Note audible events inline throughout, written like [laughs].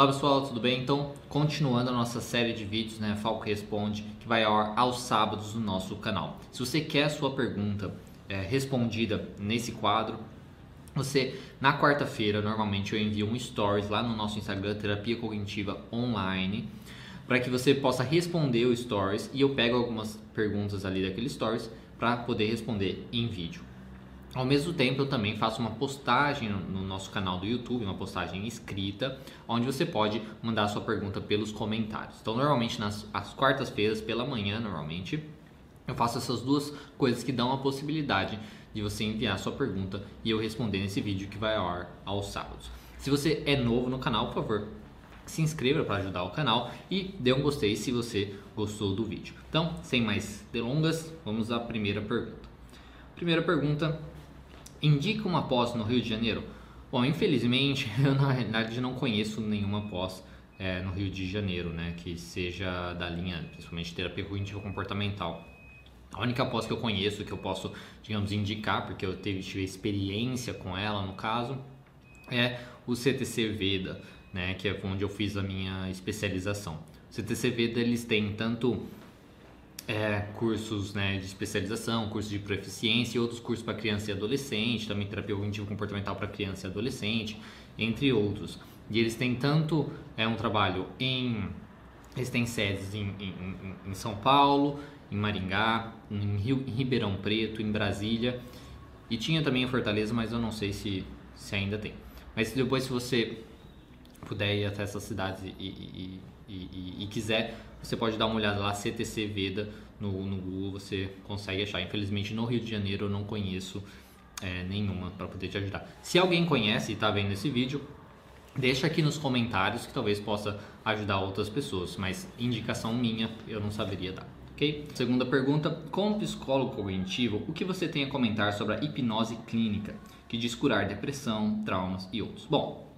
Olá pessoal, tudo bem? Então, continuando a nossa série de vídeos, né, Falco Responde, que vai ao aos sábados no nosso canal. Se você quer a sua pergunta é, respondida nesse quadro, você, na quarta-feira, normalmente eu envio um stories lá no nosso Instagram, Terapia Cognitiva Online, para que você possa responder o stories e eu pego algumas perguntas ali daquele stories para poder responder em vídeo. Ao mesmo tempo, eu também faço uma postagem no nosso canal do YouTube, uma postagem escrita, onde você pode mandar sua pergunta pelos comentários. Então, normalmente nas quartas-feiras, pela manhã, normalmente, eu faço essas duas coisas que dão a possibilidade de você enviar sua pergunta e eu responder nesse vídeo que vai ao ar aos sábados. Se você é novo no canal, por favor, se inscreva para ajudar o canal e dê um gostei se você gostou do vídeo. Então, sem mais delongas, vamos à primeira pergunta. Primeira pergunta indica uma pós no Rio de Janeiro? Bom, infelizmente, [laughs] eu na realidade não conheço nenhuma pós é, no Rio de Janeiro, né, que seja da linha, principalmente terapia cognitiva comportamental. A única pós que eu conheço, que eu posso, digamos, indicar, porque eu tive experiência com ela no caso, é o CTC Veda, né, que é onde eu fiz a minha especialização. O CTC Veda, eles têm tanto é, cursos né, de especialização, cursos de proficiência e outros cursos para criança e adolescente, também terapia cognitivo comportamental para criança e adolescente, entre outros. E eles têm tanto é um trabalho em eles têm sedes em, em, em São Paulo, em Maringá, em, Rio, em Ribeirão Preto, em Brasília e tinha também em Fortaleza, mas eu não sei se, se ainda tem. Mas depois se você puder ir até essas cidades e, e, e, e quiser você pode dar uma olhada lá, CTC Veda, no, no Google, você consegue achar. Infelizmente, no Rio de Janeiro eu não conheço é, nenhuma para poder te ajudar. Se alguém conhece e está vendo esse vídeo, deixa aqui nos comentários que talvez possa ajudar outras pessoas, mas indicação minha eu não saberia dar. ok? Segunda pergunta: como psicólogo cognitivo, o que você tem a comentar sobre a hipnose clínica, que diz curar depressão, traumas e outros? Bom,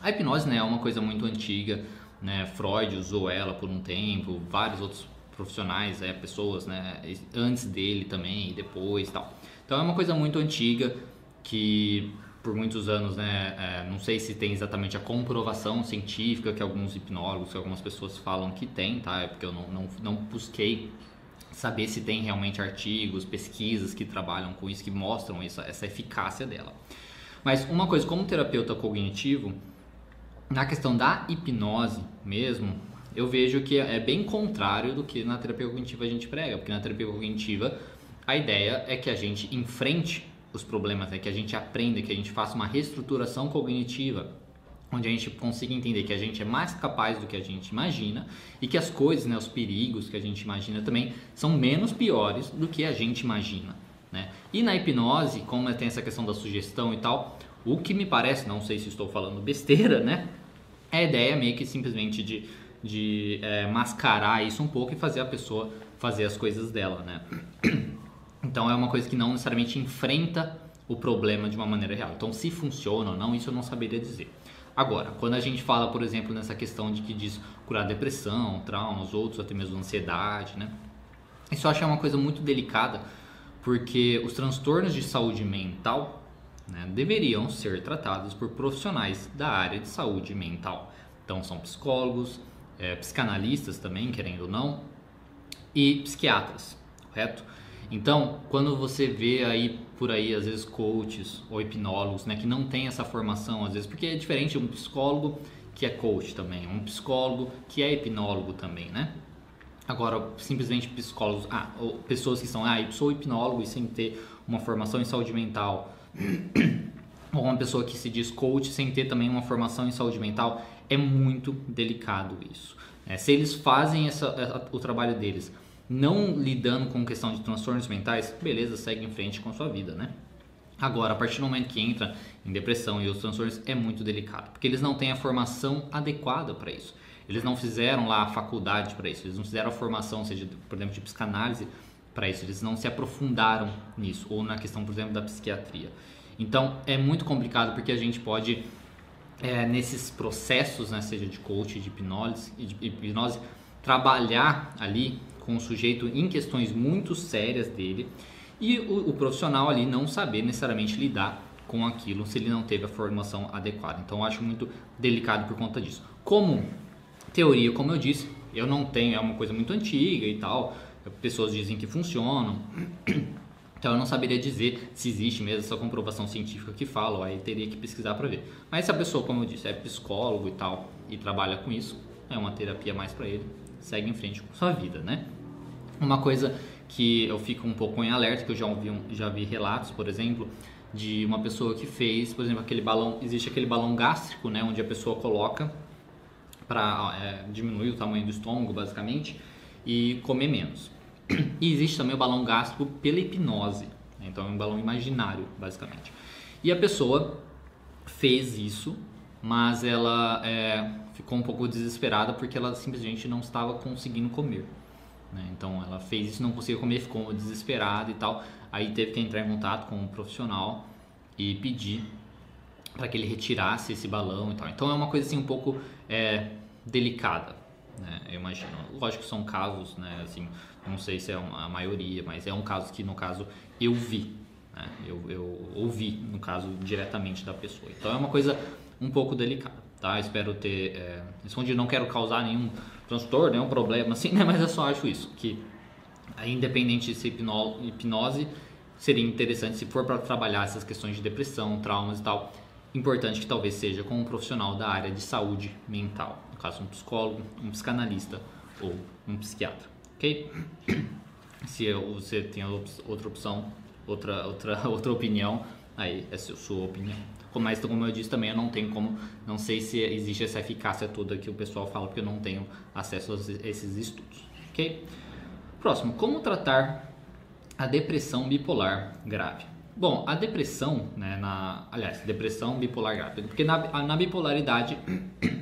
a hipnose né, é uma coisa muito antiga, né? Freud usou ela por um tempo, vários outros profissionais, é, pessoas, né? Antes dele também e depois, tal. Então é uma coisa muito antiga que por muitos anos, né? É, não sei se tem exatamente a comprovação científica que alguns hipnólogos, que algumas pessoas falam que tem, tá? É porque eu não, não, não busquei saber se tem realmente artigos, pesquisas que trabalham com isso, que mostram essa, essa eficácia dela. Mas uma coisa, como terapeuta cognitivo, na questão da hipnose mesmo, eu vejo que é bem contrário do que na terapia cognitiva a gente prega, porque na terapia cognitiva a ideia é que a gente enfrente os problemas, é que a gente aprenda, que a gente faça uma reestruturação cognitiva, onde a gente consiga entender que a gente é mais capaz do que a gente imagina e que as coisas, né, os perigos que a gente imagina também são menos piores do que a gente imagina. Né? E na hipnose, como tem essa questão da sugestão e tal, o que me parece, não sei se estou falando besteira, né? É a ideia meio que simplesmente de, de é, mascarar isso um pouco e fazer a pessoa fazer as coisas dela, né? [clears throat] Então é uma coisa que não necessariamente enfrenta o problema de uma maneira real. Então se funciona ou não, isso eu não saberia dizer. Agora, quando a gente fala, por exemplo, nessa questão de que diz curar depressão, traumas, outros, até mesmo ansiedade, né? Isso eu acho é uma coisa muito delicada, porque os transtornos de saúde mental né, deveriam ser tratados por profissionais da área de saúde mental. Então, são psicólogos, é, psicanalistas também, querendo ou não, e psiquiatras, correto? Então, quando você vê aí por aí, às vezes, coaches ou hipnólogos, né, que não tem essa formação, às vezes, porque é diferente um psicólogo que é coach também, um psicólogo que é hipnólogo também, né? Agora, simplesmente psicólogos, ah, pessoas que são, ah, eu sou hipnólogo e sem ter uma formação em saúde mental, [coughs] ou uma pessoa que se diz coach sem ter também uma formação em saúde mental, é muito delicado isso. É, se eles fazem essa, o trabalho deles não lidando com questão de transtornos mentais, beleza, segue em frente com a sua vida, né? Agora, a partir do momento que entra em depressão e outros transtornos, é muito delicado, porque eles não têm a formação adequada para isso. Eles não fizeram lá a faculdade para isso, eles não fizeram a formação, seja, por exemplo, de psicanálise para isso, eles não se aprofundaram nisso, ou na questão, por exemplo, da psiquiatria. Então é muito complicado porque a gente pode, é, nesses processos, né, seja de coach, de hipnose, de hipnose, trabalhar ali com o sujeito em questões muito sérias dele e o, o profissional ali não saber necessariamente lidar com aquilo se ele não teve a formação adequada. Então eu acho muito delicado por conta disso. Como teoria, como eu disse, eu não tenho, é uma coisa muito antiga e tal. Pessoas dizem que funcionam. [clears throat] Então eu não saberia dizer se existe mesmo essa comprovação científica que fala, aí teria que pesquisar para ver. Mas se a pessoa, como eu disse, é psicólogo e tal e trabalha com isso, é uma terapia mais para ele, segue em frente com sua vida, né? Uma coisa que eu fico um pouco em alerta, que eu já vi, já vi relatos, por exemplo, de uma pessoa que fez, por exemplo, aquele balão, existe aquele balão gástrico, né, onde a pessoa coloca para é, diminuir o tamanho do estômago, basicamente, e comer menos. E existe também o balão gástrico pela hipnose, né? então é um balão imaginário, basicamente. E a pessoa fez isso, mas ela é, ficou um pouco desesperada porque ela simplesmente não estava conseguindo comer. Né? Então ela fez isso, não conseguia comer, ficou desesperada e tal. Aí teve que entrar em contato com um profissional e pedir para que ele retirasse esse balão e tal. Então é uma coisa assim um pouco é, delicada, né? Eu imagino. Lógico que são casos, né? Assim, não sei se é a maioria, mas é um caso que no caso eu vi, né? eu, eu ouvi no caso diretamente da pessoa. Então é uma coisa um pouco delicada, tá? Espero ter é, respondido. Não quero causar nenhum transtorno, nenhum problema, assim, né? Mas eu só acho isso que independente de ser hipnose, seria interessante se for para trabalhar essas questões de depressão, traumas e tal importante que talvez seja com um profissional da área de saúde mental, no caso um psicólogo, um psicanalista ou um psiquiatra, ok? [coughs] Se você tem outra opção, outra outra [laughs] outra opinião, aí é sua opinião. Mas como eu disse também, eu não tenho como, não sei se existe essa eficácia toda que o pessoal fala, porque eu não tenho acesso a esses estudos, ok? Próximo, como tratar a depressão bipolar grave? Bom, a depressão, né, na, aliás, depressão bipolar grave, porque na, na bipolaridade [coughs]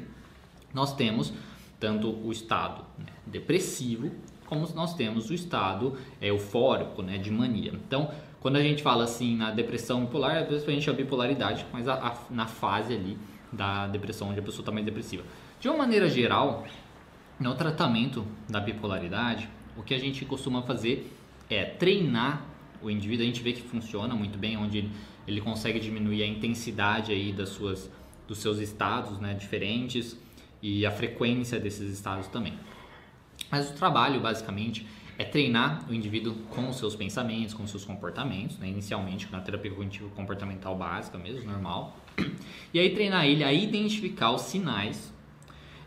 nós temos tanto o estado né, depressivo como nós temos o estado é, eufórico, né, de mania. Então, quando a gente fala assim na depressão bipolar, é principalmente a bipolaridade, mas a, a, na fase ali da depressão, onde a pessoa está mais depressiva. De uma maneira geral, no tratamento da bipolaridade, o que a gente costuma fazer é treinar o indivíduo, a gente vê que funciona muito bem, onde ele, ele consegue diminuir a intensidade aí das suas, dos seus estados né, diferentes e a frequência desses estados também. Mas o trabalho, basicamente, é treinar o indivíduo com os seus pensamentos, com os seus comportamentos, né? inicialmente na terapia cognitivo comportamental básica mesmo, normal. E aí treinar ele a identificar os sinais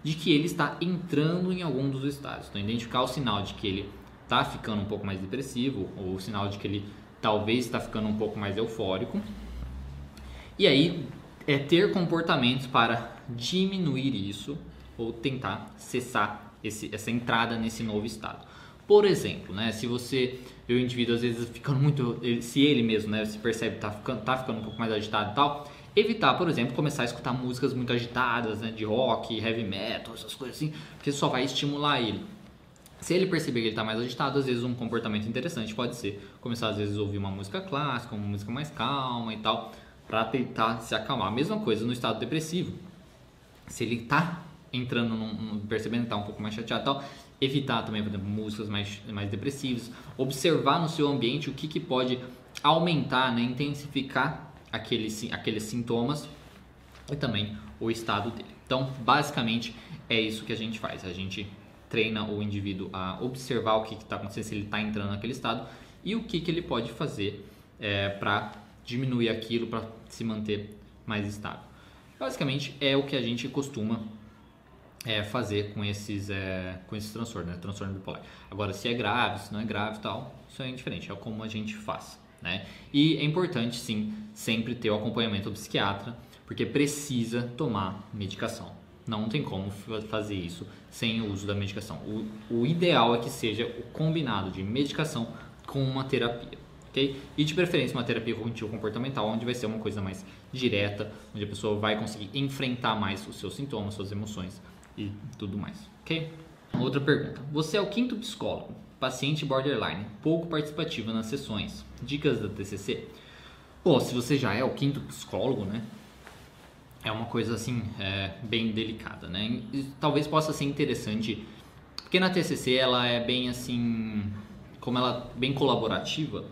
de que ele está entrando em algum dos estados. Então, identificar o sinal de que ele está ficando um pouco mais depressivo, ou o sinal de que ele talvez está ficando um pouco mais eufórico. E aí é ter comportamentos para diminuir isso ou tentar cessar esse, essa entrada nesse novo estado. Por exemplo, né, se você o indivíduo às vezes ficando muito, se ele mesmo né, se percebe tá ficando, tá ficando um pouco mais agitado e tal, evitar, por exemplo, começar a escutar músicas muito agitadas, né, de rock, heavy metal, essas coisas assim, porque só vai estimular ele. Se ele perceber que ele está mais agitado, às vezes um comportamento interessante pode ser começar às vezes a ouvir uma música clássica, uma música mais calma e tal, para tentar se acalmar. Mesma coisa no estado depressivo. Se ele está entrando, num, percebendo que está um pouco mais chateado e tal, evitar também, por exemplo, músicas mais, mais depressivas, observar no seu ambiente o que, que pode aumentar, né, intensificar aqueles, aqueles sintomas e também o estado dele. Então, basicamente, é isso que a gente faz. A gente treina o indivíduo a observar o que está acontecendo, se ele está entrando naquele estado e o que, que ele pode fazer é, para diminuir aquilo, para se manter mais estável. Basicamente é o que a gente costuma é, fazer com esses, é, com esses transtornos, né? transtorno bipolar. Agora, se é grave, se não é grave tal, isso é indiferente, é como a gente faz. Né? E é importante, sim, sempre ter o acompanhamento do psiquiatra, porque precisa tomar medicação. Não tem como fazer isso sem o uso da medicação. O, o ideal é que seja o combinado de medicação com uma terapia. E de preferência uma terapia cognitivo-comportamental, onde vai ser uma coisa mais direta, onde a pessoa vai conseguir enfrentar mais os seus sintomas, suas emoções e tudo mais. Ok? Outra pergunta. Você é o quinto psicólogo, paciente borderline, pouco participativo nas sessões. Dicas da TCC? Bom, se você já é o quinto psicólogo, né? é uma coisa assim é, bem delicada, né? E talvez possa ser interessante, porque na TCC ela é bem assim, como ela é bem colaborativa.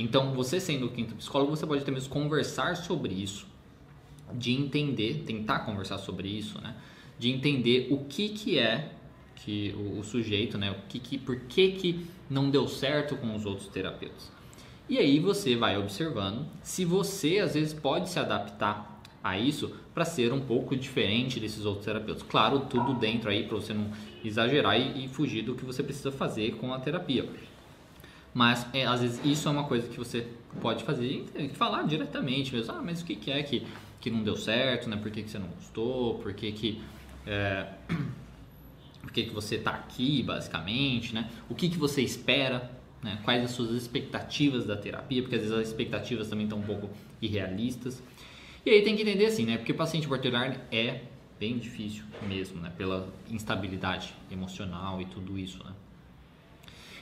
Então, você sendo o quinto psicólogo, você pode até mesmo conversar sobre isso, de entender, tentar conversar sobre isso, né? de entender o que, que é que o, o sujeito, né, o que, que, por que, que não deu certo com os outros terapeutas. E aí você vai observando se você às vezes pode se adaptar a isso para ser um pouco diferente desses outros terapeutas. Claro, tudo dentro aí para você não exagerar e, e, fugir do que você precisa fazer com a terapia. Mas é, às vezes isso é uma coisa que você pode fazer e falar diretamente mesmo. Ah, mas o que, que é que, que não deu certo, né? Por que, que você não gostou? Por que, que, é, [clears throat] por que, que você está aqui, basicamente, né? O que, que você espera, né? Quais as suas expectativas da terapia? Porque às vezes as expectativas também estão um pouco irrealistas. E aí tem que entender assim, né? Porque paciente borderline é bem difícil mesmo, né? Pela instabilidade emocional e tudo isso, né?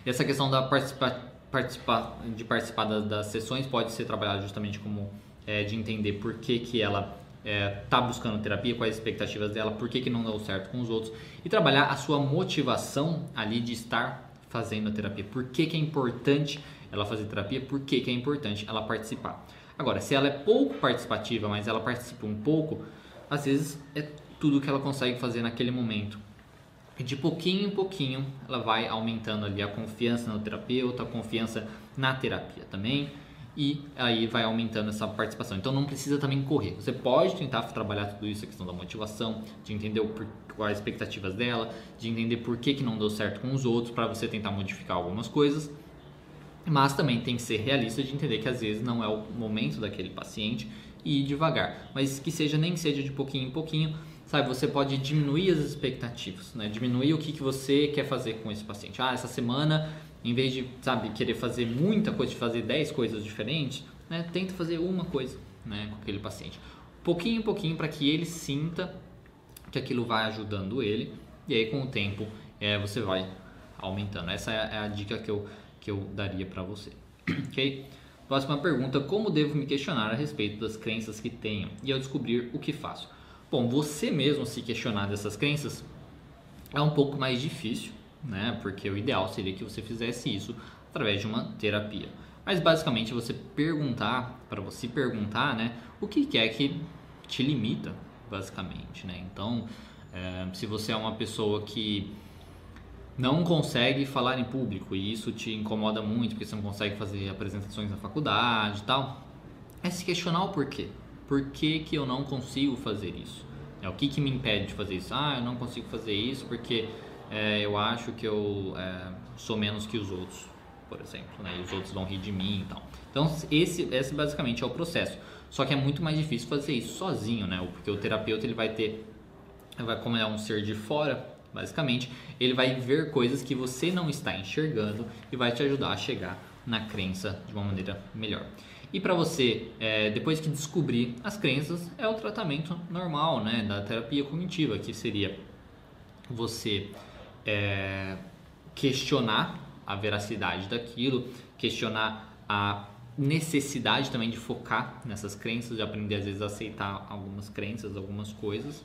E essa questão da participa, participa, de participar das, das, sessões pode ser trabalhada justamente como é, de entender por que, que ela está é, buscando terapia, quais as expectativas dela, por que, que não deu certo com os outros e trabalhar a sua motivação ali de estar fazendo a terapia. Por que, que é importante ela fazer terapia? Por que, que é importante ela participar? Agora, se ela é pouco participativa, mas ela participa um pouco, às vezes é tudo que ela consegue fazer naquele momento. De pouquinho em pouquinho, ela vai aumentando ali a confiança no terapeuta, a confiança na terapia também, e aí vai aumentando essa participação. Então não precisa também correr. Você pode tentar trabalhar tudo isso, a questão da motivação, de entender o, quais as expectativas dela, de entender por que, que não deu certo com os outros, para você tentar modificar algumas coisas mas também tem que ser realista de entender que às vezes não é o momento daquele paciente e ir devagar, mas que seja nem seja de pouquinho em pouquinho, sabe? Você pode diminuir as expectativas, né? Diminuir o que, que você quer fazer com esse paciente. Ah, essa semana, em vez de, sabe, querer fazer muita coisa, de fazer 10 coisas diferentes, né? Tenta fazer uma coisa, né, com aquele paciente. Pouquinho em pouquinho para que ele sinta que aquilo vai ajudando ele e aí com o tempo é, você vai aumentando. Essa é a dica que eu que eu daria para você. [clears throat] ok? Próxima pergunta: Como devo me questionar a respeito das crenças que tenho e ao descobrir o que faço? Bom, você mesmo se questionar dessas crenças é um pouco mais difícil, né? Porque o ideal seria que você fizesse isso através de uma terapia. Mas basicamente você perguntar, para você perguntar, né? O que é que te limita, basicamente, né? Então, é, se você é uma pessoa que não consegue falar em público e isso te incomoda muito porque você não consegue fazer apresentações na faculdade e tal, é se questionar o porquê. Por que, que eu não consigo fazer isso? É, o que, que me impede de fazer isso? Ah, eu não consigo fazer isso porque é, eu acho que eu é, sou menos que os outros, por exemplo, né? e os outros vão rir de mim e tal. Então, esse, esse basicamente é o processo. Só que é muito mais difícil fazer isso sozinho, né? Porque o terapeuta ele vai ter, vai, como é um ser de fora, Basicamente, ele vai ver coisas que você não está enxergando e vai te ajudar a chegar na crença de uma maneira melhor. E para você, é, depois que descobrir as crenças, é o tratamento normal né, da terapia cognitiva, que seria você é, questionar a veracidade daquilo, questionar a necessidade também de focar nessas crenças, de aprender às vezes a aceitar algumas crenças, algumas coisas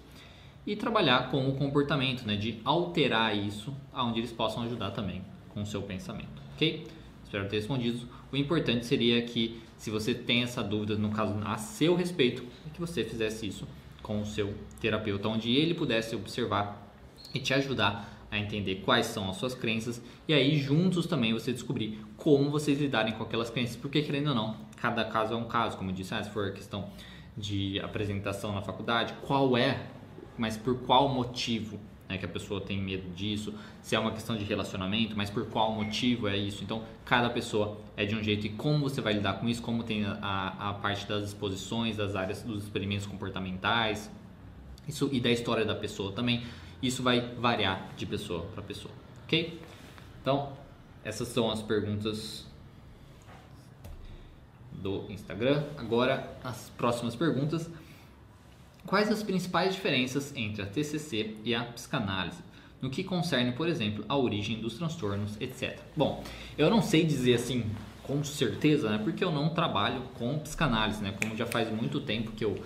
e trabalhar com o comportamento, né, de alterar isso aonde eles possam ajudar também com o seu pensamento, ok? Espero ter respondido. O importante seria que, se você tem essa dúvida, no caso a seu respeito, é que você fizesse isso com o seu terapeuta, onde ele pudesse observar e te ajudar a entender quais são as suas crenças e aí juntos também você descobrir como vocês lidarem com aquelas crenças, porque querendo ou não, cada caso é um caso, como eu disse, ah, se for questão de apresentação na faculdade, qual é mas por qual motivo né, que a pessoa tem medo disso, se é uma questão de relacionamento, mas por qual motivo é isso. Então, cada pessoa é de um jeito e como você vai lidar com isso, como tem a, a parte das exposições, das áreas dos experimentos comportamentais, isso e da história da pessoa também. Isso vai variar de pessoa para pessoa, ok? Então, essas são as perguntas do Instagram. Agora, as próximas perguntas. Quais as principais diferenças entre a TCC e a psicanálise? No que concerne, por exemplo, a origem dos transtornos, etc. Bom, eu não sei dizer assim com certeza, né? Porque eu não trabalho com psicanálise, né? Como já faz muito tempo que eu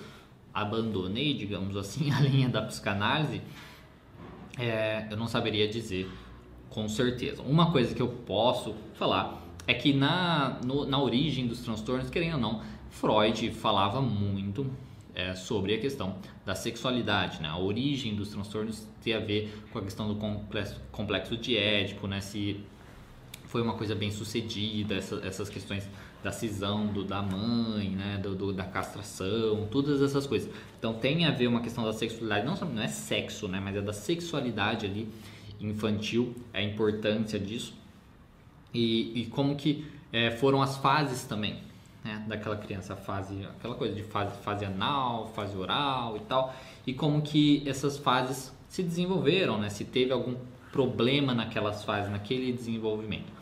abandonei, digamos assim, [laughs] a linha da psicanálise, é, eu não saberia dizer com certeza. Uma coisa que eu posso falar é que na, no, na origem dos transtornos, querendo ou não, Freud falava muito é, sobre a questão da sexualidade, né? A origem dos transtornos tem a ver com a questão do complexo, complexo de Édipo, né? Se foi uma coisa bem sucedida, essa, essas questões da cisão do, da mãe, né, do, do, da castração, todas essas coisas. Então tem a ver uma questão da sexualidade, não, não é sexo, né, mas é da sexualidade ali infantil, a importância disso e, e como que é, foram as fases também, né, daquela criança, fase, aquela coisa de fase, fase anal, fase oral e tal, e como que essas fases se desenvolveram, né, se teve algum problema naquelas fases, naquele desenvolvimento.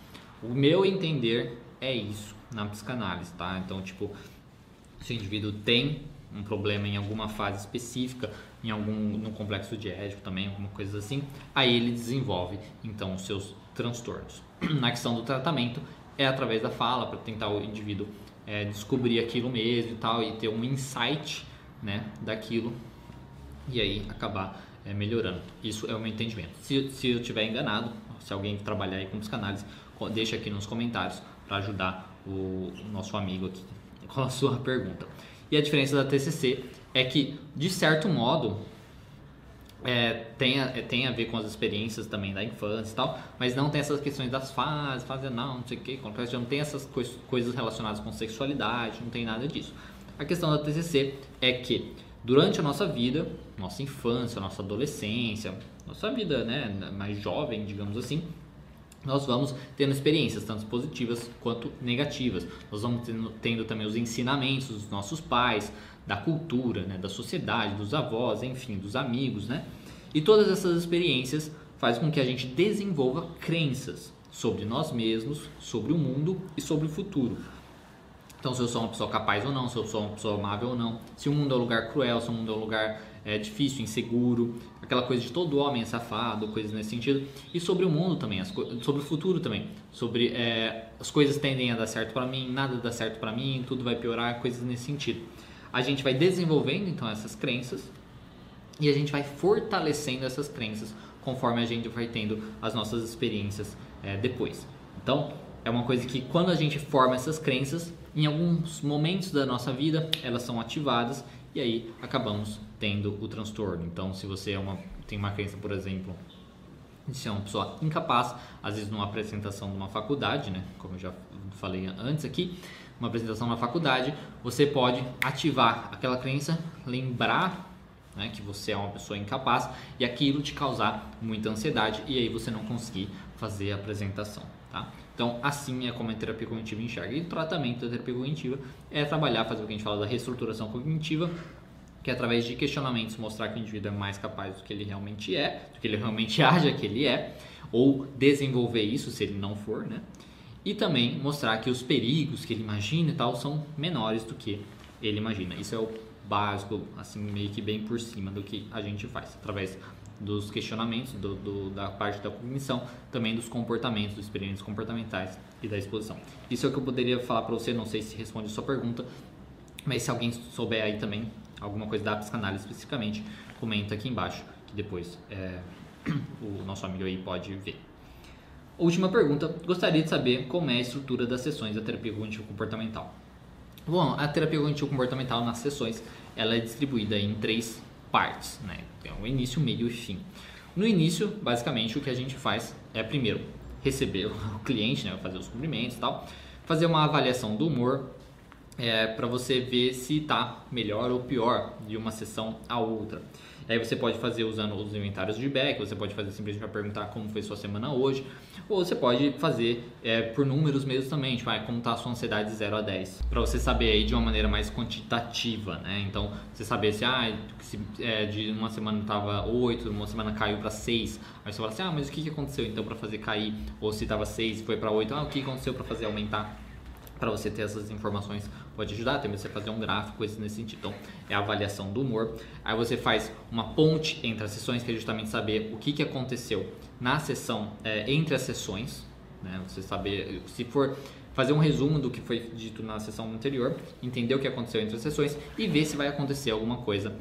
O meu entender é isso na psicanálise, tá? Então, tipo, se o indivíduo tem um problema em alguma fase específica, em algum no complexo Édipo também, alguma coisa assim, aí ele desenvolve então os seus transtornos. [clears throat] Na questão do tratamento é através da fala para tentar o indivíduo é, descobrir aquilo mesmo e tal e ter um insight, né, daquilo e aí acabar é, melhorando. Isso é o meu entendimento. Se, se eu estiver enganado, se alguém trabalhar aí com psicanálise, deixa aqui nos comentários para ajudar o, nosso amigo aqui [laughs] com a sua pergunta. E a diferença da TCC é que, de certo modo, é, tem, a, é, tem a ver com as experiências também da infância e tal, mas não tem essas questões das fases, fase não, não sei o que, não tem essas coisas relacionadas com sexualidade, não tem nada disso. A questão da TCC é que durante a nossa vida, nossa infância, nossa adolescência, nossa vida né, mais jovem, digamos assim, nós vamos tendo experiências tanto positivas quanto negativas. Nós vamos tendo, tendo, também os ensinamentos dos nossos pais, da cultura, né, da sociedade, dos avós, enfim, dos amigos, né? E todas essas experiências fazem com que a gente desenvolva crenças sobre nós mesmos, sobre o mundo e sobre o futuro. Então, se eu sou uma pessoa capaz ou não, se eu sou uma pessoa amável ou não, se o mundo é um lugar cruel, se o mundo é um lugar é, difícil, inseguro, aquela coisa de todo homem é safado, coisas nesse sentido. E sobre o mundo também, sobre o futuro também, sobre é, as coisas tendem a dar certo para mim, nada dá certo para mim, tudo vai piorar, coisas nesse sentido. A gente vai desenvolvendo então essas crenças e a gente vai fortalecendo essas crenças conforme a gente vai tendo as nossas experiências é, depois. Então, é uma coisa que quando a gente forma essas crenças, em alguns momentos da nossa vida, elas são ativadas e aí acabamos tendo o transtorno. Então, se você é uma, tem uma crença, por exemplo, de ser uma pessoa incapaz, às vezes numa apresentação de uma faculdade, né, como eu já falei antes aqui, uma apresentação na faculdade, você pode ativar aquela crença, lembrar né, que você é uma pessoa incapaz e aquilo te causar muita ansiedade e aí você não conseguir fazer a apresentação. Tá? Então, assim é como a terapia cognitiva enxerga. E o tratamento da terapia cognitiva é trabalhar, fazer o que a gente fala da reestruturação cognitiva, que é através de questionamentos mostrar que o indivíduo é mais capaz do que ele realmente é, do que ele realmente [laughs] acha que ele é, ou desenvolver isso se ele não for, né? E também mostrar que os perigos que ele imagina e tal são menores do que ele imagina. Isso é o básico, assim, meio que bem por cima do que a gente faz, através dos questionamentos, do, do, da parte da cognição, também dos comportamentos, dos experimentos comportamentais e da exposição. Isso é o que eu poderia falar para você, não sei se responde a sua pergunta, mas se alguém souber aí também alguma coisa da psicanálise especificamente, comenta aqui embaixo, que depois é, [clears throat] o nosso amigo aí pode ver. Última pergunta, gostaria de saber como é a estrutura das sessões da terapia cognitivo comportamental. Bom, a terapia cognitivo comportamental nas sessões, ela é distribuída em três partes, né? Tem o início, meio e fim. No início, basicamente, o que a gente faz é primeiro receber [laughs] o cliente, né, fazer os cumprimentos e tal, fazer uma avaliação do humor, é, para você ver se está melhor ou pior de uma sessão a outra. Aí você pode fazer usando os inventários de back, você pode fazer simplesmente para perguntar como foi sua semana hoje, ou você pode fazer é, por números mesmo também, tipo, ah, como está a sua ansiedade de 0 a 10, para você saber aí de uma maneira mais quantitativa, né? Então, você saber se, ah, se é, de uma semana estava 8, uma semana caiu para 6, aí você fala assim, ah, mas o que, que aconteceu então para fazer cair? Ou se estava 6 e foi para 8, ah, o que aconteceu para fazer aumentar? para você ter essas informações pode ajudar, também você fazer um gráfico, coisas nesse sentido. Então, é a avaliação do humor. Aí você faz uma ponte entre as sessões, que é justamente saber o que, que aconteceu na sessão, é, entre as sessões, né? Você saber, se for fazer um resumo do que foi dito na sessão anterior, entender o que aconteceu entre as sessões e ver se vai acontecer alguma coisa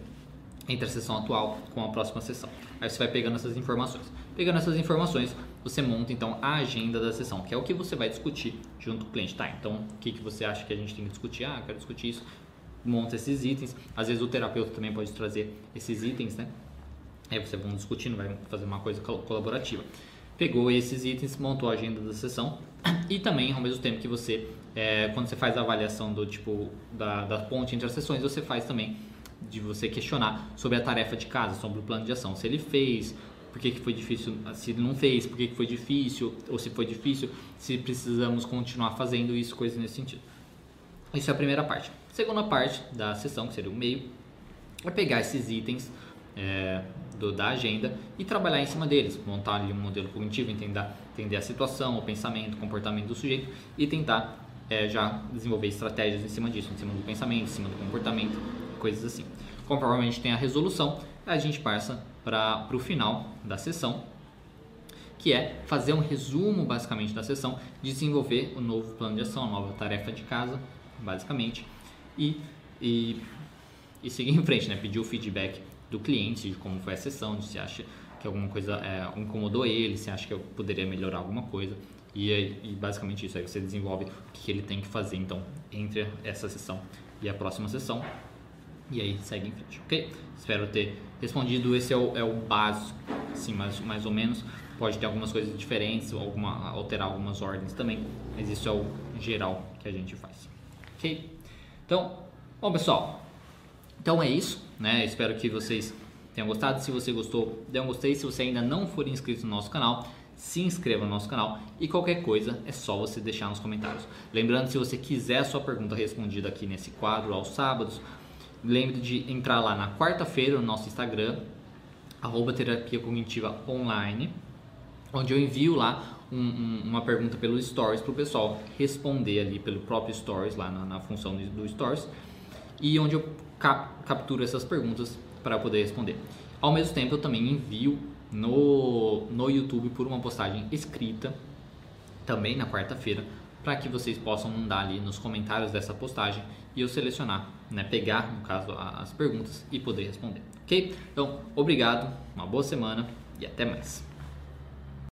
entre a sessão atual com a próxima sessão. Aí você vai pegando essas informações. Pegando essas informações, você monta então a agenda da sessão, que é o que você vai discutir junto com o cliente. Tá, então o que, que você acha que a gente tem que discutir? Ah, quero discutir isso. monta esses itens. Às vezes o terapeuta também pode trazer esses itens, né? Aí você vão discutindo, vai fazer uma coisa colaborativa. Pegou esses itens, montou a agenda da sessão e também, ao mesmo tempo que você, é, quando você faz a avaliação do tipo da, da ponte entre as sessões, você faz também de você questionar sobre a tarefa de casa, sobre o plano de ação. Se ele fez, por que, que foi difícil, se não fez, por que, que foi difícil, ou se foi difícil, se precisamos continuar fazendo isso, coisas nesse sentido. Isso é a primeira parte. A segunda parte da sessão, que seria o meio, é pegar esses itens é, do, da agenda e trabalhar em cima deles, montar ali um modelo cognitivo, entender, entender a situação, o pensamento, o comportamento do sujeito e tentar é, já desenvolver estratégias em cima disso, em cima do pensamento, em cima do comportamento, coisas assim. Conforme a gente tem a resolução, a gente passa para o final da sessão, que é fazer um resumo basicamente da sessão, desenvolver o novo plano de ação, a nova tarefa de casa, basicamente, e, e, e seguir [laughs] em frente, né? pedir o feedback do cliente, de como foi a sessão, de se acha que alguma coisa é, incomodou ele, se acha que eu poderia melhorar alguma coisa. E, e, basicamente isso aí você desenvolve o que ele tem que fazer então entre essa sessão e a próxima sessão e aí segue em frente, ok? Espero ter respondido. Esse é o, é o básico, assim, mais, mais ou menos. Pode ter algumas coisas diferentes, alguma, alterar algumas ordens também, mas isso é o geral que a gente faz, ok? Então, bom pessoal, então é isso, né? Espero que vocês tenham gostado. Se você gostou, dê um gostei. Se você ainda não for inscrito no nosso canal, se inscreva no nosso canal e qualquer coisa é só você deixar nos comentários. Lembrando, se você quiser sua pergunta respondida aqui nesse quadro aos sábados, lembre de entrar lá na quarta-feira no nosso Instagram, arroba terapia cognitiva online, onde eu envio lá um, um, uma pergunta pelo Stories para o pessoal responder ali pelo próprio Stories, lá na, na função do, Stories, e onde eu cap, capturo essas perguntas para poder responder. Ao mesmo tempo, eu também envio no, no YouTube por uma postagem escrita, também na quarta-feira, para que vocês possam mandar ali nos comentários dessa postagem e eu selecionar, né, pegar, no caso, as perguntas e poder responder, ok? Então, obrigado, uma boa semana e até mais.